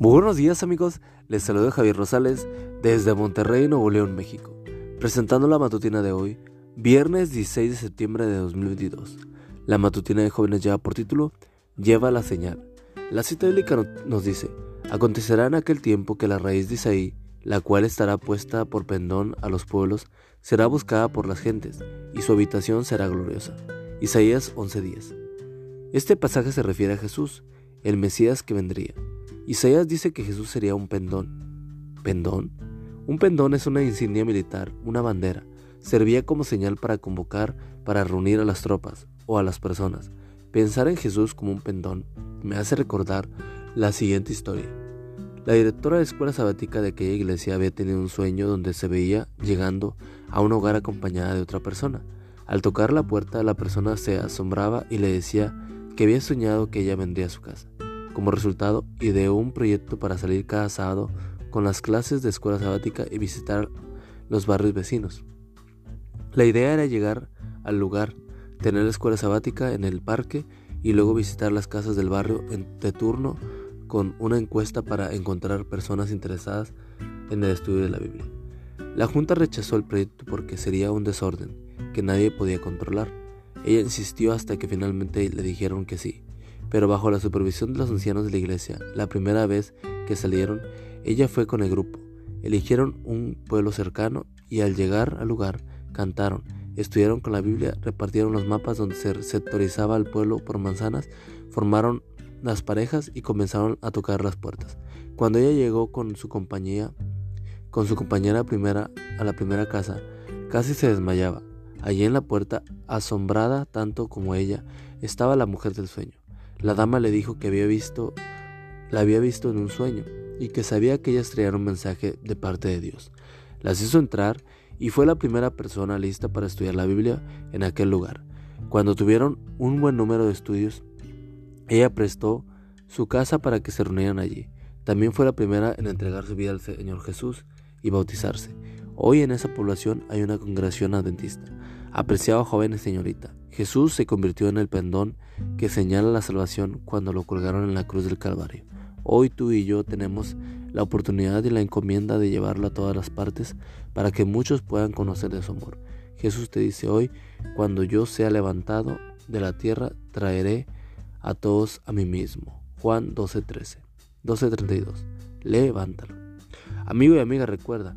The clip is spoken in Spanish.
Buenos días amigos, les saludo Javier Rosales desde Monterrey, Nuevo León, México, presentando la matutina de hoy, viernes 16 de septiembre de 2022. La matutina de jóvenes lleva por título Lleva la señal. La cita bíblica nos dice, acontecerá en aquel tiempo que la raíz de Isaí, la cual estará puesta por pendón a los pueblos, será buscada por las gentes, y su habitación será gloriosa. Isaías 11:10. Este pasaje se refiere a Jesús, el Mesías que vendría. Isaías dice que Jesús sería un pendón. ¿Pendón? Un pendón es una insignia militar, una bandera. Servía como señal para convocar, para reunir a las tropas o a las personas. Pensar en Jesús como un pendón me hace recordar la siguiente historia. La directora de escuela sabática de aquella iglesia había tenido un sueño donde se veía llegando a un hogar acompañada de otra persona. Al tocar la puerta, la persona se asombraba y le decía que había soñado que ella vendría a su casa. Como resultado, ideó un proyecto para salir cada sábado con las clases de escuela sabática y visitar los barrios vecinos. La idea era llegar al lugar, tener la escuela sabática en el parque y luego visitar las casas del barrio de turno con una encuesta para encontrar personas interesadas en el estudio de la Biblia. La Junta rechazó el proyecto porque sería un desorden que nadie podía controlar. Ella insistió hasta que finalmente le dijeron que sí pero bajo la supervisión de los ancianos de la iglesia, la primera vez que salieron, ella fue con el grupo. Eligieron un pueblo cercano y al llegar al lugar cantaron, estudiaron con la Biblia, repartieron los mapas donde se sectorizaba el pueblo por manzanas, formaron las parejas y comenzaron a tocar las puertas. Cuando ella llegó con su compañía, con su compañera primera a la primera casa, casi se desmayaba. Allí en la puerta, asombrada tanto como ella, estaba la mujer del sueño. La dama le dijo que había visto, la había visto en un sueño y que sabía que ellas traían un mensaje de parte de Dios. Las hizo entrar y fue la primera persona lista para estudiar la Biblia en aquel lugar. Cuando tuvieron un buen número de estudios, ella prestó su casa para que se reunieran allí. También fue la primera en entregar su vida al Señor Jesús y bautizarse. Hoy en esa población hay una congregación adventista. Apreciado joven y señorita, Jesús se convirtió en el pendón que señala la salvación cuando lo colgaron en la cruz del Calvario. Hoy tú y yo tenemos la oportunidad y la encomienda de llevarlo a todas las partes para que muchos puedan conocer de su amor. Jesús te dice hoy, cuando yo sea levantado de la tierra, traeré a todos a mí mismo. Juan 12:13, 12:32. Levántalo. Amigo y amiga, recuerda,